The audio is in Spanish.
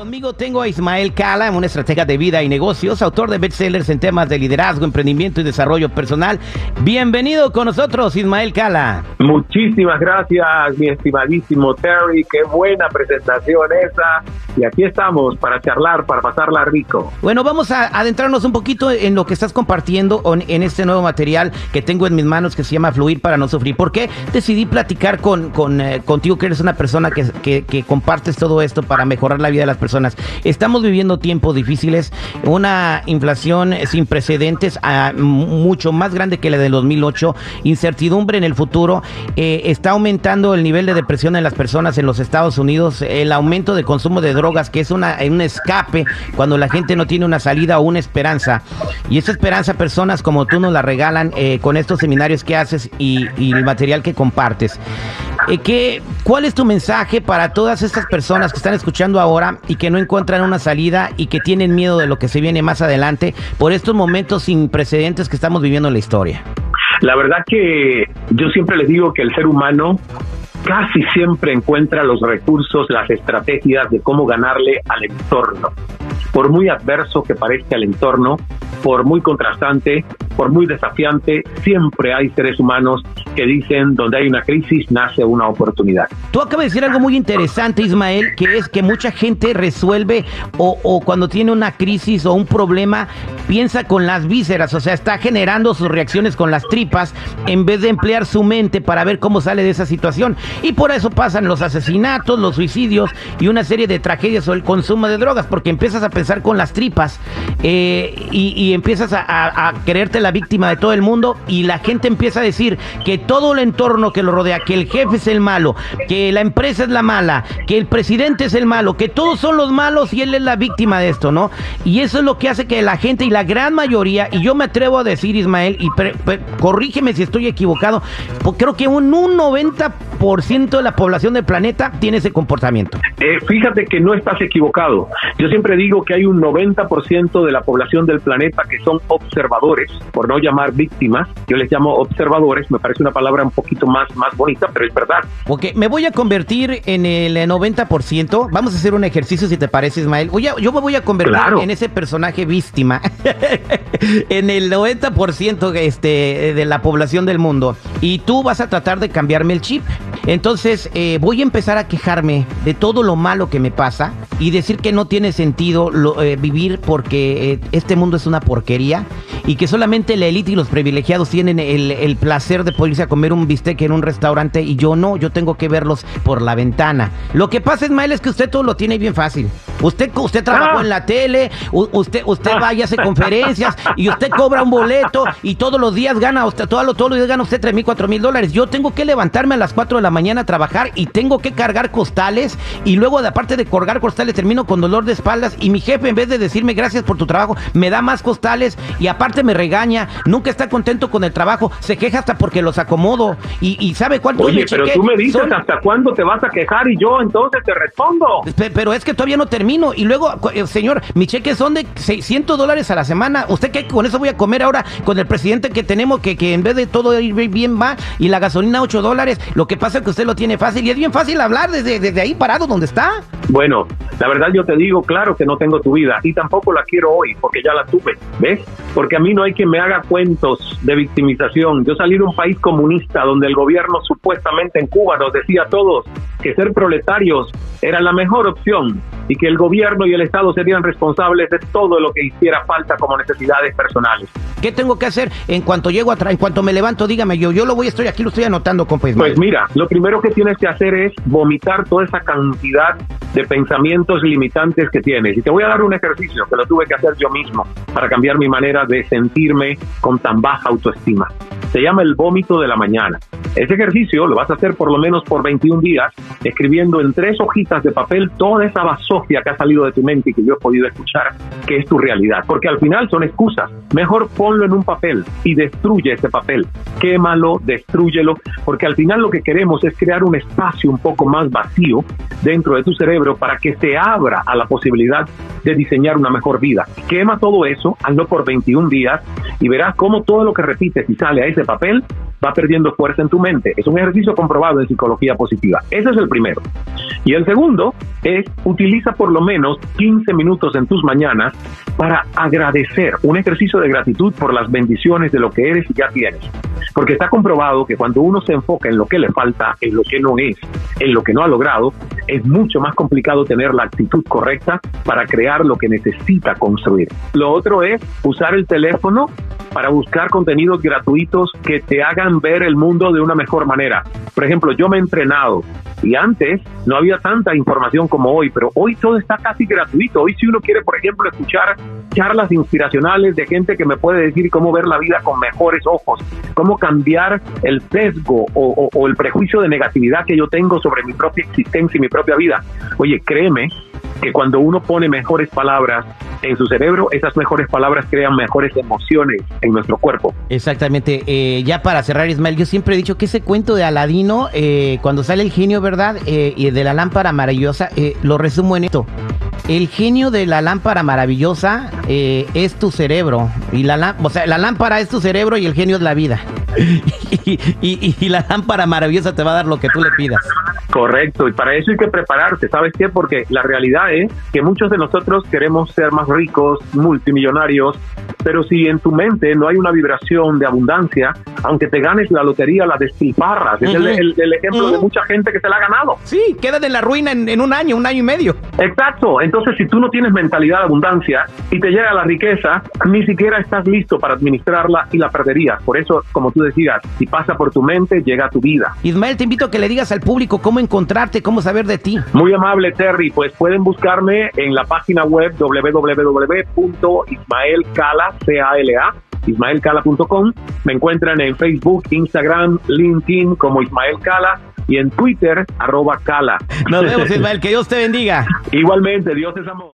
conmigo tengo a Ismael Cala, una estratega de vida y negocios, autor de bestsellers en temas de liderazgo, emprendimiento y desarrollo personal. Bienvenido con nosotros, Ismael Cala. Muchísimas gracias, mi estimadísimo Terry. Qué buena presentación esa. Y aquí estamos para charlar, para pasarla rico. Bueno, vamos a adentrarnos un poquito en lo que estás compartiendo en este nuevo material que tengo en mis manos que se llama Fluir para no sufrir. ¿Por qué decidí platicar con, con eh, contigo, que eres una persona que, que, que compartes todo esto para mejorar la vida de las personas. Estamos viviendo tiempos difíciles, una inflación sin precedentes, ah, mucho más grande que la del 2008, incertidumbre en el futuro, eh, está aumentando el nivel de depresión en las personas en los Estados Unidos, el aumento de consumo de drogas, que es una, un escape cuando la gente no tiene una salida o una esperanza. Y esa esperanza personas como tú nos la regalan eh, con estos seminarios que haces y, el material que compartes. Eh, ¿qué, ¿Cuál es tu mensaje para todas estas personas que están escuchando ahora que no encuentran una salida y que tienen miedo de lo que se viene más adelante por estos momentos sin precedentes que estamos viviendo en la historia? La verdad que yo siempre les digo que el ser humano casi siempre encuentra los recursos, las estrategias de cómo ganarle al entorno. Por muy adverso que parezca el entorno, por muy contrastante, por muy desafiante, siempre hay seres humanos que dicen donde hay una crisis nace una oportunidad. Tú acabas de decir algo muy interesante, Ismael, que es que mucha gente resuelve o, o cuando tiene una crisis o un problema piensa con las vísceras, o sea, está generando sus reacciones con las tripas en vez de emplear su mente para ver cómo sale de esa situación. Y por eso pasan los asesinatos, los suicidios y una serie de tragedias o el consumo de drogas, porque empiezas a pensar con las tripas eh, y, empiezas a, a, la víctima de todo el mundo y la gente empieza a decir que todo el entorno que lo rodea, que el jefe es el malo, que la empresa es la mala, que el presidente es el malo, que todos son los malos y él es la víctima de esto, ¿no? Y eso es lo que hace que la gente y la gran mayoría, y yo me atrevo a decir, Ismael, y corrígeme si estoy equivocado, porque creo que un, un 90% de la población del planeta tiene ese comportamiento. Eh, fíjate que no estás equivocado. Yo siempre digo que hay un 90% de la población del planeta que son observadores, por no llamar víctimas. Yo les llamo observadores, me parece una palabra un poquito más, más bonita, pero es verdad. Ok, me voy a convertir en el 90%. Vamos a hacer un ejercicio, si te parece, Ismael. Voy yo me voy a convertir en ese personaje víctima, en el 90% este, de la población del mundo. Y tú vas a tratar de cambiarme el chip. Entonces eh, voy a empezar a quejarme de todo lo malo que me pasa y decir que no tiene sentido eh, vivir porque eh, este mundo es una porquería y que solamente la élite y los privilegiados tienen el, placer de poder irse a comer un bistec en un restaurante y yo no, yo tengo que verlos por la ventana. Lo que pasa, Ismael, es que usted todo lo tiene bien fácil. Usted, usted trabajó ah. en la tele, usted, usted va y hace conferencias y usted cobra un boleto y todos los días gana usted, todos los, todos los días gana usted 3 mil, 4 mil dólares. Yo tengo que levantarme a las 4 de la mañana a trabajar y tengo que cargar costales y luego de aparte de colgar costales termino con dolor de espaldas y mi jefe en vez de decirme gracias por tu trabajo me da más costales y aparte me regaña, nunca está contento con el trabajo, se queja hasta porque los acomodo y, sabe cuánto Oye, pero tú me dices hasta cuándo te vas a quejar y yo entonces te respondo. Pero es que todavía no termino y luego, eh, señor, mi cheque son de 600 dólares a la semana. ¿Usted qué con eso voy a comer ahora con el presidente que tenemos que, que en vez de todo ir bien va y la gasolina 8 dólares? Lo que pasa es que usted lo tiene fácil y es bien fácil hablar desde, desde ahí parado donde está. Bueno, la verdad yo te digo, claro que no tengo tu vida y tampoco la quiero hoy porque ya la tuve, ¿ves? Porque a mí no hay que me haga cuentos de victimización. Yo salí de un país comunista donde el gobierno supuestamente en Cuba nos decía a todos que ser proletarios era la mejor opción y que el gobierno y el Estado serían responsables de todo lo que hiciera falta como necesidades personales. ¿Qué tengo que hacer en cuanto llego atrás, en cuanto me levanto? Dígame yo, yo lo voy, estoy aquí, lo estoy anotando, compa. Pues mira, lo primero que tienes que hacer es vomitar toda esa cantidad de pensamientos limitantes que tienes. Y te voy a dar un ejercicio que lo tuve que hacer yo mismo para cambiar mi manera de sentirme con tan baja autoestima. Se llama el vómito de la mañana. Ese ejercicio lo vas a hacer por lo menos por 21 días, escribiendo en tres hojitas de papel toda esa basofia que ha salido de tu mente y que yo he podido escuchar, que es tu realidad. Porque al final son excusas. Mejor ponlo en un papel y destruye ese papel. Quémalo, destruyelo, porque al final lo que queremos es crear un espacio un poco más vacío dentro de tu cerebro para que se abra a la posibilidad de diseñar una mejor vida. Quema todo eso, hazlo por 21 días y verás cómo todo lo que repites y sale a ese papel va perdiendo fuerza en tu mente. Es un ejercicio comprobado en psicología positiva. Ese es el primero. Y el segundo es utiliza por lo menos 15 minutos en tus mañanas para agradecer, un ejercicio de gratitud por las bendiciones de lo que eres y ya tienes. Porque está comprobado que cuando uno se enfoca en lo que le falta, en lo que no es, en lo que no ha logrado, es mucho más complicado tener la actitud correcta para crear lo que necesita construir. Lo otro es usar el teléfono para buscar contenidos gratuitos que te hagan ver el mundo de una mejor manera. Por ejemplo, yo me he entrenado y antes no había tanta información como hoy, pero hoy todo está casi gratuito. Hoy si uno quiere, por ejemplo, escuchar charlas inspiracionales de gente que me puede decir cómo ver la vida con mejores ojos, cómo cambiar el sesgo o, o el prejuicio de negatividad que yo tengo sobre mi propia existencia y mi propia vida. Oye, créeme que cuando uno pone mejores palabras en su cerebro, esas mejores palabras crean mejores emociones en nuestro cuerpo. Exactamente. Eh, ya para cerrar, Ismael, yo siempre he dicho que ese cuento de Aladino, eh, cuando sale el genio, ¿verdad? Eh, y de la lámpara maravillosa, lo resumo en esto. El genio de la lámpara maravillosa es tu cerebro. Y la, o sea, la lámpara es tu cerebro y el genio es la vida. y la lámpara maravillosa te va a dar lo que tú le pidas. Correcto, y para eso hay que prepararse, ¿sabes qué? Porque la realidad es que muchos de nosotros queremos ser más ricos, multimillonarios, pero si en tu mente no hay una vibración de abundancia, aunque te ganes la lotería, la despilfarras. Es el, ejemplo de mucha gente que se la ha ganado. Sí, quedan en la ruina en, un año, un año y medio. Exacto. Entonces, si tú no tienes mentalidad de abundancia y te llega la riqueza, ni siquiera estás listo para administrarla y la perderías. Por eso, como tú decías, si pasa por tu mente, llega a tu vida. Ismael, te invito a que le digas al público cómo encontrarte, cómo saber de ti. Muy amable, Terry. Pues pueden buscarme en la página web www.ismaelcala, C-A-L-A, ismaelcala.com. Me encuentran en Facebook, Instagram, LinkedIn como Ismael Cala y en Twitter, arroba Cala. Nos vemos, Ismael. Que Dios te bendiga. Igualmente, Dios es amor.